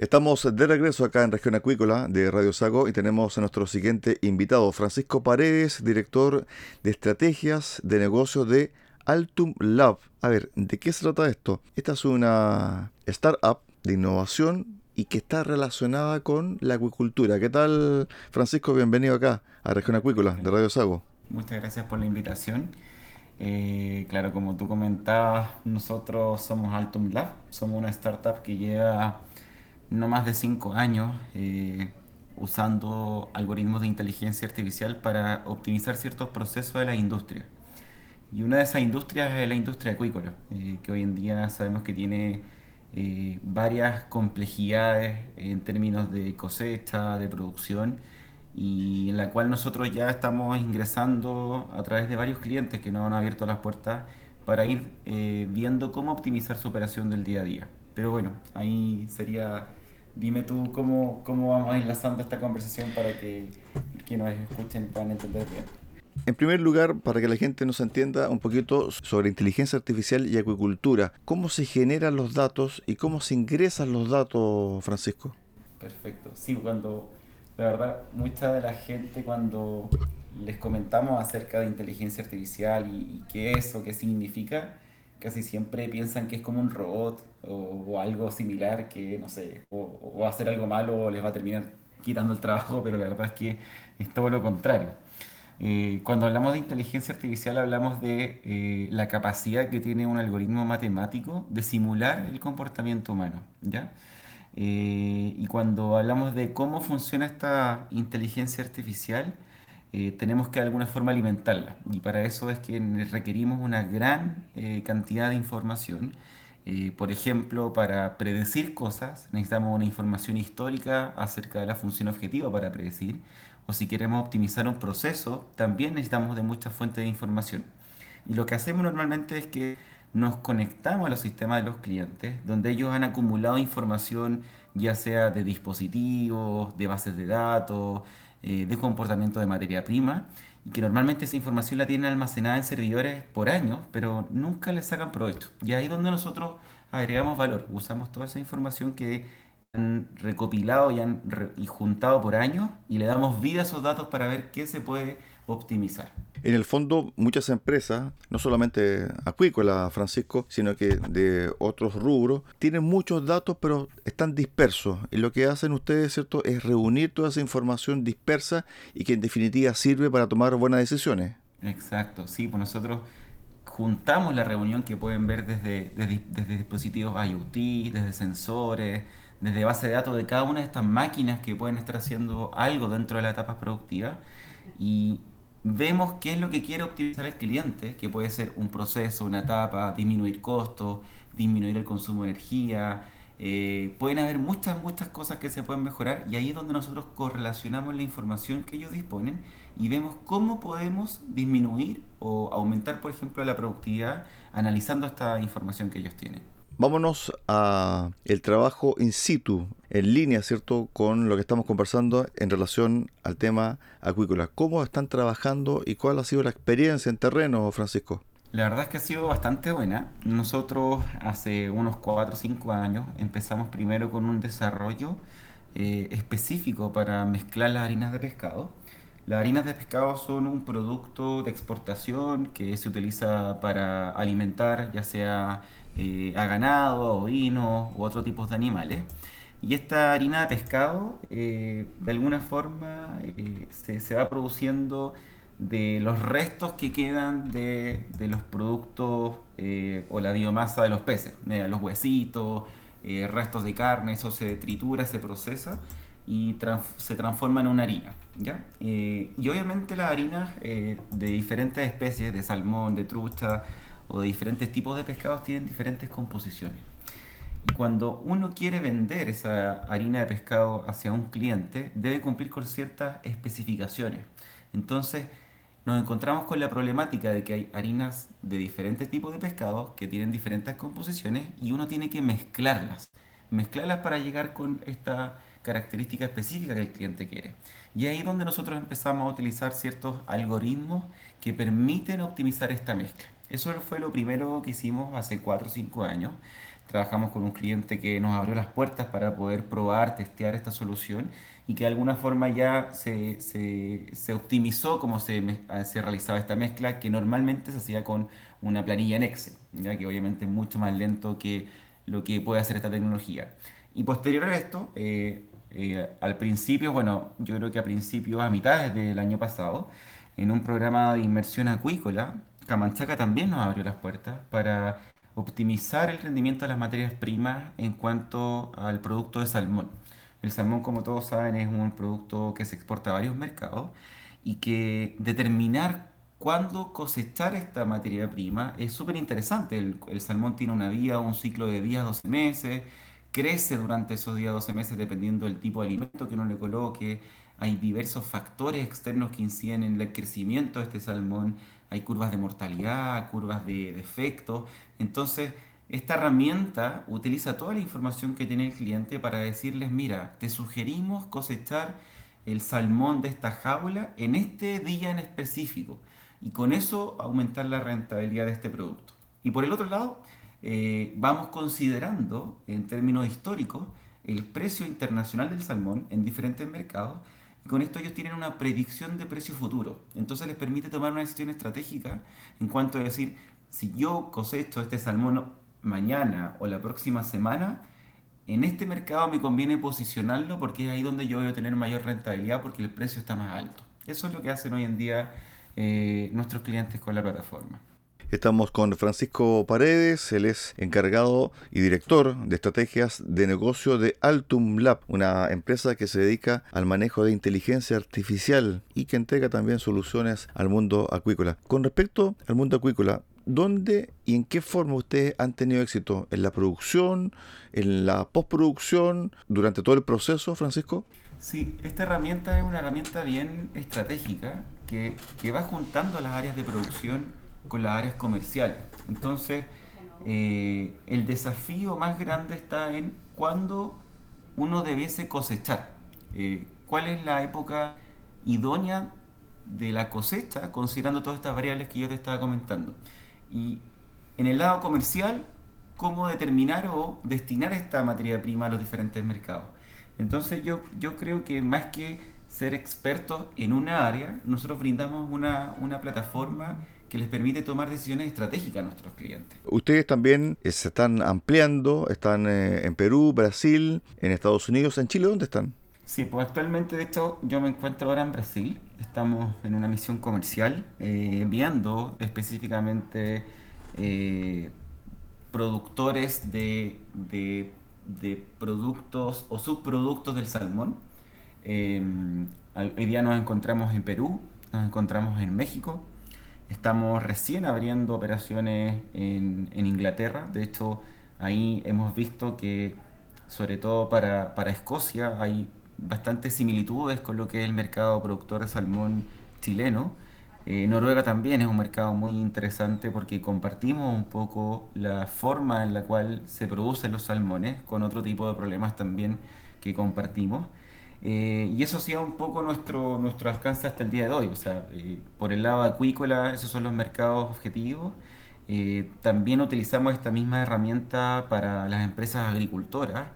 Estamos de regreso acá en Región Acuícola de Radio Sago y tenemos a nuestro siguiente invitado, Francisco Paredes, director de estrategias de negocio de Altum Lab. A ver, ¿de qué se trata esto? Esta es una startup de innovación y que está relacionada con la acuicultura. ¿Qué tal, Francisco? Bienvenido acá a Región Acuícola de Radio Sago. Muchas gracias por la invitación. Eh, claro, como tú comentabas, nosotros somos Altum Lab, somos una startup que lleva no más de cinco años eh, usando algoritmos de inteligencia artificial para optimizar ciertos procesos de la industria. Y una de esas industrias es la industria acuícola, eh, que hoy en día sabemos que tiene eh, varias complejidades en términos de cosecha, de producción, y en la cual nosotros ya estamos ingresando a través de varios clientes que nos han abierto las puertas para ir viendo cómo optimizar su operación del día a día. Pero bueno, ahí sería Dime tú cómo, cómo vamos enlazando esta conversación para que quienes nos escuchen puedan entender bien. En primer lugar, para que la gente nos entienda un poquito sobre inteligencia artificial y acuicultura, ¿cómo se generan los datos y cómo se ingresan los datos, Francisco? Perfecto. Sí, cuando, la verdad, mucha de la gente cuando les comentamos acerca de inteligencia artificial y, y qué es o qué significa, casi siempre piensan que es como un robot o, algo similar que, no sé, o, va a hacer algo malo o les va a terminar quitando el trabajo, pero la verdad es que es todo lo contrario. Eh, cuando hablamos de inteligencia artificial hablamos de eh, la capacidad que tiene un algoritmo matemático de simular el comportamiento humano, ¿ya? Eh, y cuando hablamos de cómo funciona esta inteligencia artificial, eh, tenemos que de alguna forma alimentarla. Y para eso es que requerimos una gran eh, cantidad de información. Eh, por ejemplo, para predecir cosas necesitamos una información histórica acerca de la función objetiva para predecir. O si queremos optimizar un proceso, también necesitamos de muchas fuentes de información. Y lo que hacemos normalmente es que nos conectamos a los sistemas de los clientes, donde ellos han acumulado información ya sea de dispositivos, de bases de datos, eh, de comportamiento de materia prima y que normalmente esa información la tienen almacenada en servidores por años, pero nunca le sacan provecho. Y ahí es donde nosotros agregamos valor, usamos toda esa información que han recopilado y han y juntado por años y le damos vida a esos datos para ver qué se puede optimizar. En el fondo, muchas empresas, no solamente acuícola, Francisco, sino que de otros rubros, tienen muchos datos, pero están dispersos. Y lo que hacen ustedes, ¿cierto?, es reunir toda esa información dispersa y que en definitiva sirve para tomar buenas decisiones. Exacto, sí, pues nosotros juntamos la reunión que pueden ver desde, desde, desde dispositivos IoT, desde sensores, desde base de datos de cada una de estas máquinas que pueden estar haciendo algo dentro de la etapa productiva y vemos qué es lo que quiere optimizar el cliente, que puede ser un proceso, una etapa, disminuir costos, disminuir el consumo de energía. Eh, pueden haber muchas, muchas cosas que se pueden mejorar y ahí es donde nosotros correlacionamos la información que ellos disponen y vemos cómo podemos disminuir o aumentar, por ejemplo, la productividad analizando esta información que ellos tienen. Vámonos a el trabajo in situ, en línea, ¿cierto?, con lo que estamos conversando en relación al tema acuícola. ¿Cómo están trabajando y cuál ha sido la experiencia en terreno, Francisco? La verdad es que ha sido bastante buena. Nosotros hace unos 4 o 5 años empezamos primero con un desarrollo eh, específico para mezclar las harinas de pescado. Las harinas de pescado son un producto de exportación que se utiliza para alimentar ya sea eh, a ganado, ovinos u otros tipos de animales. Y esta harina de pescado, eh, de alguna forma, se, se va produciendo de los restos que quedan de, los productos eh, o la biomasa de los peces, los huesitos, eh, restos de carne, eso se tritura, se procesa y se transforma en una harina. ¿ya? Eh, y obviamente las harinas de diferentes especies, de salmón, de trucha o de diferentes tipos de pescados, tienen diferentes composiciones. Y cuando uno quiere vender esa harina de pescado hacia un cliente, debe cumplir con ciertas especificaciones. Entonces, nos encontramos con la problemática de que hay harinas de diferentes tipos de pescados que tienen diferentes composiciones y uno tiene que mezclarlas, mezclarlas para llegar con esta característica específica que el cliente quiere. Y ahí es donde nosotros empezamos a utilizar ciertos algoritmos que permiten optimizar esta mezcla. Eso fue lo primero que hicimos hace 4 o 5 años. Trabajamos con un cliente que nos abrió las puertas para poder probar, testear esta solución y que de alguna forma ya se, se, se optimizó cómo se, se, realizaba esta mezcla, que normalmente se hacía con una planilla en Excel, ¿ya? que obviamente es mucho más lento que lo que puede hacer esta tecnología. Y posterior a esto, eh, eh, al principio, bueno, yo creo que a principios, a mitad del año pasado, en un programa de inmersión acuícola, Camanchaca también nos abrió las puertas para optimizar el rendimiento de las materias primas en cuanto al producto de salmón. El salmón, como todos saben, es un producto que se exporta a varios mercados y que determinar cuándo cosechar esta materia prima es súper interesante. El, salmón tiene una vida, un ciclo de días, 12 meses, crece durante esos días, 12 meses, dependiendo del tipo de alimento que uno le coloque. Hay diversos factores externos que inciden en el crecimiento de este salmón. Hay curvas de mortalidad, curvas de defectos. Entonces, esta herramienta utiliza toda la información que tiene el cliente para decirles, mira, te sugerimos cosechar el salmón de esta jaula en este día en específico y con eso aumentar la rentabilidad de este producto. Y por el otro lado, eh, vamos considerando en términos históricos el precio internacional del salmón en diferentes mercados con esto ellos tienen una predicción de precio futuro. Entonces les permite tomar una decisión estratégica en cuanto a decir, si yo cosecho este salmón mañana o la próxima semana, en este mercado me conviene posicionarlo porque es ahí donde yo voy a tener mayor rentabilidad porque el precio está más alto. Eso es lo que hacen hoy en día eh, nuestros clientes con la plataforma. Estamos con Francisco Paredes, él es encargado y director de estrategias de negocio de Altum Lab, una empresa que se dedica al manejo de inteligencia artificial y que entrega también soluciones al mundo acuícola. Con respecto al mundo acuícola, ¿dónde y en qué forma ustedes han tenido éxito? ¿En la producción, en la postproducción, durante todo el proceso, Francisco? Sí, esta herramienta es una herramienta bien estratégica que, va juntando las áreas de producción con las áreas comerciales. Entonces, eh, el desafío más grande está en cuándo uno debiese cosechar. Eh, ¿Cuál es la época idónea de la cosecha, considerando todas estas variables que yo te estaba comentando? Y en el lado comercial, cómo determinar o destinar esta materia prima a los diferentes mercados. Entonces yo, yo creo que más que ser expertos en una área, nosotros brindamos una, una plataforma que les permite tomar decisiones estratégicas a nuestros clientes. Ustedes también eh, se están ampliando, están eh, en Perú, Brasil, en Estados Unidos, en Chile, ¿dónde están? Sí, pues actualmente, de hecho, yo me encuentro ahora en Brasil. Estamos en una misión comercial, eh, enviando específicamente productores de, de, de, productos o subproductos del salmón. hoy día nos encontramos en Perú, nos encontramos en México, Estamos recién abriendo operaciones en, Inglaterra. De hecho, ahí hemos visto que, sobre todo para, Escocia, hay bastantes similitudes con lo que es el mercado productor de salmón chileno. Eh, Noruega también es un mercado muy interesante porque compartimos un poco la forma en la cual se producen los salmones con otro tipo de problemas también que compartimos. Eh, y eso ha sido un poco nuestro, nuestro alcance hasta el día de hoy. O sea, eh, por el lado acuícola, esos son los mercados objetivos. también utilizamos esta misma herramienta para las empresas agricultoras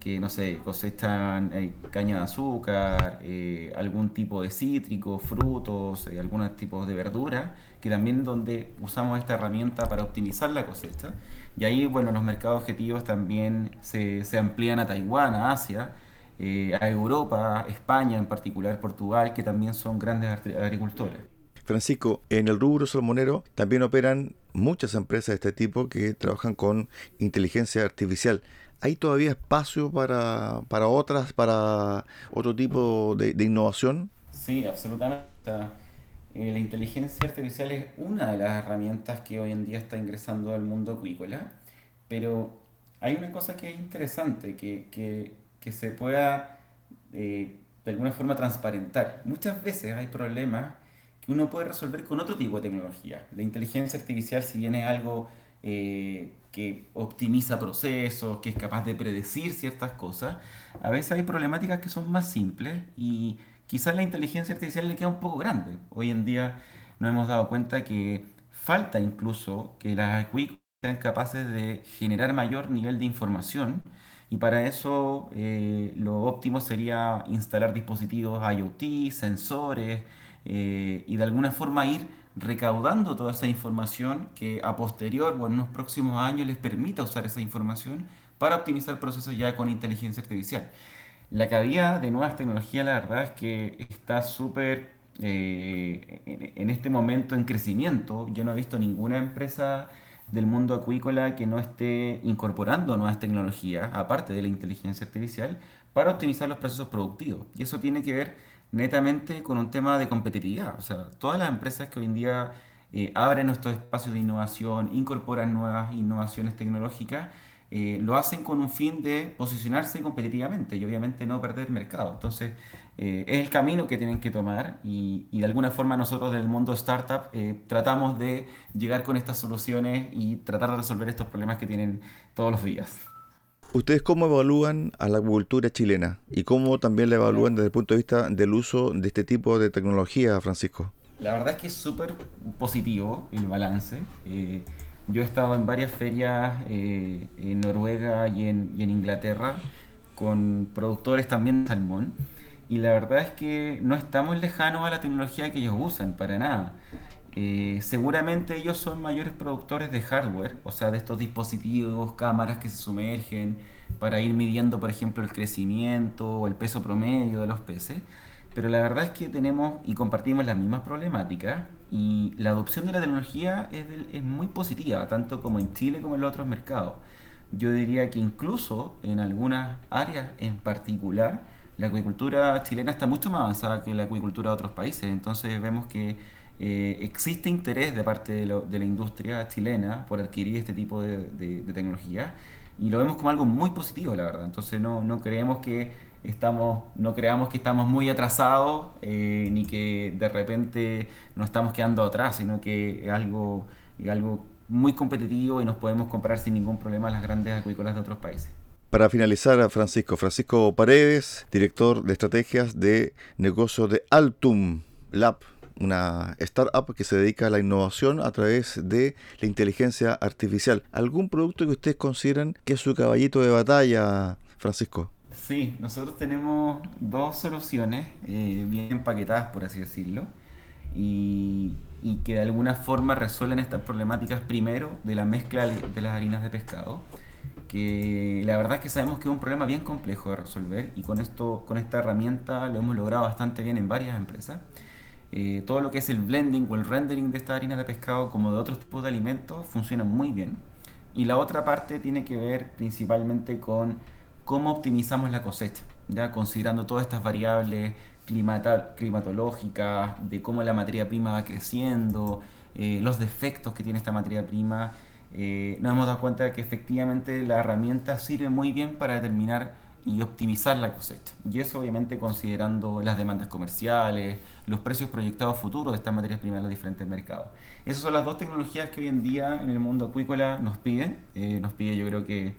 que, no sé, cosechan eh, caña de azúcar, eh, algún tipo de cítrico, frutos, eh, algunos tipos de verduras, que también donde usamos esta herramienta para optimizar la cosecha. Y ahí, bueno, los mercados objetivos también se, se amplían a Taiwán, a Asia, a Europa, España en particular, Portugal, que también son grandes agricultores. Francisco, en el rubro salmonero también operan muchas empresas de este tipo que trabajan con inteligencia artificial. ¿Hay todavía espacio para, para otras, para otro tipo de, innovación? Sí, absolutamente. Eh, la inteligencia artificial es una de las herramientas que hoy en día está ingresando al mundo acuícola, pero hay una cosa que es interesante, que, que, que se pueda eh, de alguna forma transparentar. Muchas veces hay problemas que uno puede resolver con otro tipo de tecnología. La inteligencia artificial, si bien es algo eh, que optimiza procesos, que es capaz de predecir ciertas cosas, a veces hay problemáticas que son más simples y quizás la inteligencia artificial le queda un poco grande. Hoy en día nos hemos dado cuenta que falta incluso que las quick sean capaces de generar mayor nivel de información y para eso eh, lo óptimo sería instalar dispositivos IoT, sensores eh, y de alguna forma ir recaudando toda esa información que a posterior o en unos próximos años les permita usar esa información para optimizar procesos ya con inteligencia artificial. La cabida de nuevas tecnologías, la verdad es que está súper eh, en, en, este momento en crecimiento. Yo no he visto ninguna empresa del mundo acuícola que no esté incorporando nuevas tecnologías, aparte de la inteligencia artificial, para optimizar los procesos productivos. Y eso tiene que ver netamente con un tema de competitividad. O sea, todas las empresas que hoy en día eh, abren estos espacios de innovación, incorporan nuevas innovaciones tecnológicas, eh, lo hacen con un fin de posicionarse competitivamente y obviamente no perder mercado. Entonces, eh, es el camino que tienen que tomar y, y, de alguna forma nosotros del mundo startup tratamos de llegar con estas soluciones y tratar de resolver estos problemas que tienen todos los días. ¿Ustedes cómo evalúan a la agricultura chilena y cómo también la evalúan desde el punto de vista del uso de este tipo de tecnología, Francisco? La verdad es que es súper positivo el balance. Eh, yo he estado en varias ferias eh, en Noruega y en, y en, Inglaterra con productores también de salmón y la verdad es que no estamos lejanos a la tecnología que ellos usan, para nada. Eh, seguramente ellos son mayores productores de hardware, o sea, de estos dispositivos, cámaras que se sumergen para ir midiendo, por ejemplo, el crecimiento o el peso promedio de los peces. Pero la verdad es que tenemos y compartimos las mismas problemáticas y la adopción de la tecnología es, es muy positiva, tanto como en Chile como en los otros mercados. Yo diría que incluso en algunas áreas en particular, la acuicultura chilena está mucho más avanzada que la acuicultura de otros países. Entonces vemos que eh, existe interés de parte de, la industria chilena por adquirir este tipo de, tecnología y lo vemos como algo muy positivo, la verdad. Entonces no, creemos que estamos, no creamos que estamos muy atrasados eh, ni que de repente nos estamos quedando atrás, sino que es algo muy competitivo y nos podemos comprar sin ningún problema las grandes acuícolas de otros países. Para finalizar, Francisco, Francisco Paredes, director de estrategias de negocio de Altum Lab una startup que se dedica a la innovación a través de la inteligencia artificial. ¿Algún producto que ustedes consideran que es su caballito de batalla, Francisco? Sí, nosotros tenemos dos soluciones eh, bien empaquetadas, por así decirlo, y, y, que de alguna forma resuelven estas problemáticas primero de la mezcla de las harinas de pescado, que la verdad es que sabemos que es un problema bien complejo de resolver y con, esto, con esta herramienta lo hemos logrado bastante bien en varias empresas. Eh, todo lo que es el blending o el rendering de esta harina de pescado como de otros tipos de alimentos funciona muy bien. Y la otra parte tiene que ver principalmente con cómo optimizamos la cosecha, ya considerando todas estas variables climatológicas, de cómo la materia prima va creciendo, eh, los defectos que tiene esta materia prima. Eh, nos hemos dado cuenta de que efectivamente la herramienta sirve muy bien para determinar y optimizar la cosecha. Y eso obviamente considerando las demandas comerciales, los precios proyectados futuros de estas materias primas en los diferentes mercados. Esas son las dos tecnologías que hoy en día en el mundo acuícola nos piden. Eh, nos pide yo creo que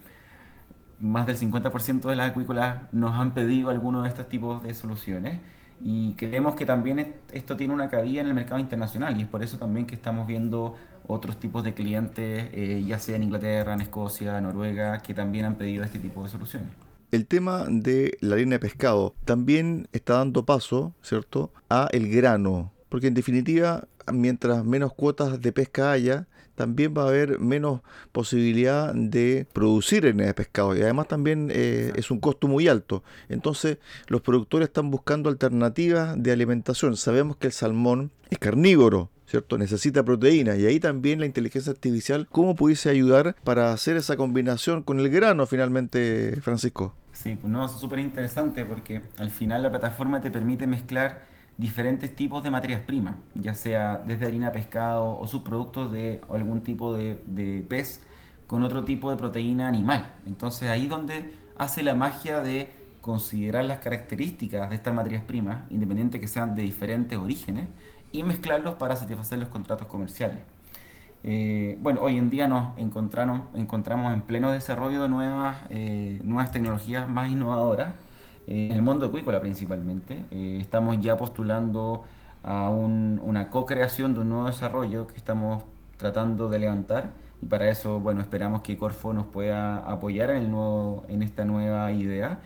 más del 50% de las acuícolas nos han pedido alguno de estos tipos de soluciones y creemos que también esto tiene una cabida en el mercado internacional y es por eso también que estamos viendo otros tipos de clientes, eh, ya sea en Inglaterra, en Escocia, Noruega, que también han pedido este tipo de soluciones. El tema de la línea de pescado también está dando paso, ¿cierto?, a el grano, porque en definitiva, mientras menos cuotas de pesca haya, también va a haber menos posibilidad de producir en de pescado y además también eh, es un costo muy alto. Entonces los productores están buscando alternativas de alimentación. Sabemos que el salmón es carnívoro, ¿cierto? Necesita proteína y ahí también la inteligencia artificial, ¿cómo pudiese ayudar para hacer esa combinación con el grano finalmente, Francisco? Sí, pues no, es súper interesante porque al final la plataforma te permite mezclar diferentes tipos de materias primas, ya sea desde harina pescado o subproductos de algún tipo de, de pez con otro tipo de proteína animal. Entonces ahí donde hace la magia de considerar las características de estas materias primas, independiente que sean de diferentes orígenes, y mezclarlos para satisfacer los contratos comerciales. Eh, bueno, hoy en día nos encontramos, en pleno desarrollo de nuevas, eh, nuevas tecnologías más innovadoras en el mundo acuícola principalmente. Eh, estamos ya postulando a una co-creación de un nuevo desarrollo que estamos tratando de levantar y para eso, bueno, esperamos que Corfo nos pueda apoyar en, el nuevo, en esta nueva idea.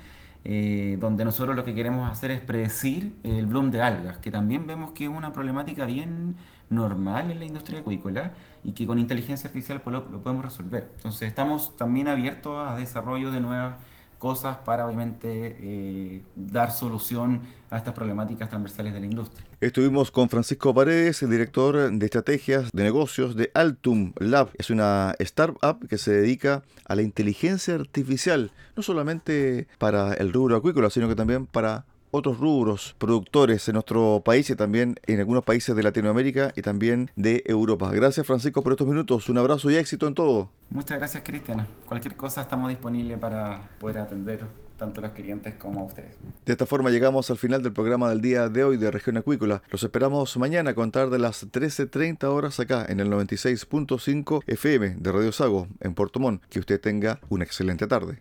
Eh, donde nosotros lo que queremos hacer es predecir el bloom de algas, que también vemos que es una problemática bien normal en la industria acuícola y que con inteligencia artificial pues, lo, lo podemos resolver. Entonces estamos también abiertos a desarrollo de nuevas cosas para obviamente eh, dar solución a estas problemáticas transversales de la industria. Estuvimos con Francisco Paredes, el director de estrategias de negocios de Altum Lab. Es una startup que se dedica a la inteligencia artificial, no solamente para el rubro acuícola, sino que también para otros rubros productores en nuestro país y también en algunos países de Latinoamérica y también de Europa. Gracias Francisco por estos minutos. Un abrazo y éxito en todo. Muchas gracias Cristian. Cualquier cosa estamos disponibles para poder atender tanto a los clientes como a ustedes. De esta forma llegamos al final del programa del día de hoy de Región Acuícola. Los esperamos mañana a contar de las 13.30 horas acá en el 96.5 FM de Radio Sago en Puerto Montt. Que usted tenga una excelente tarde.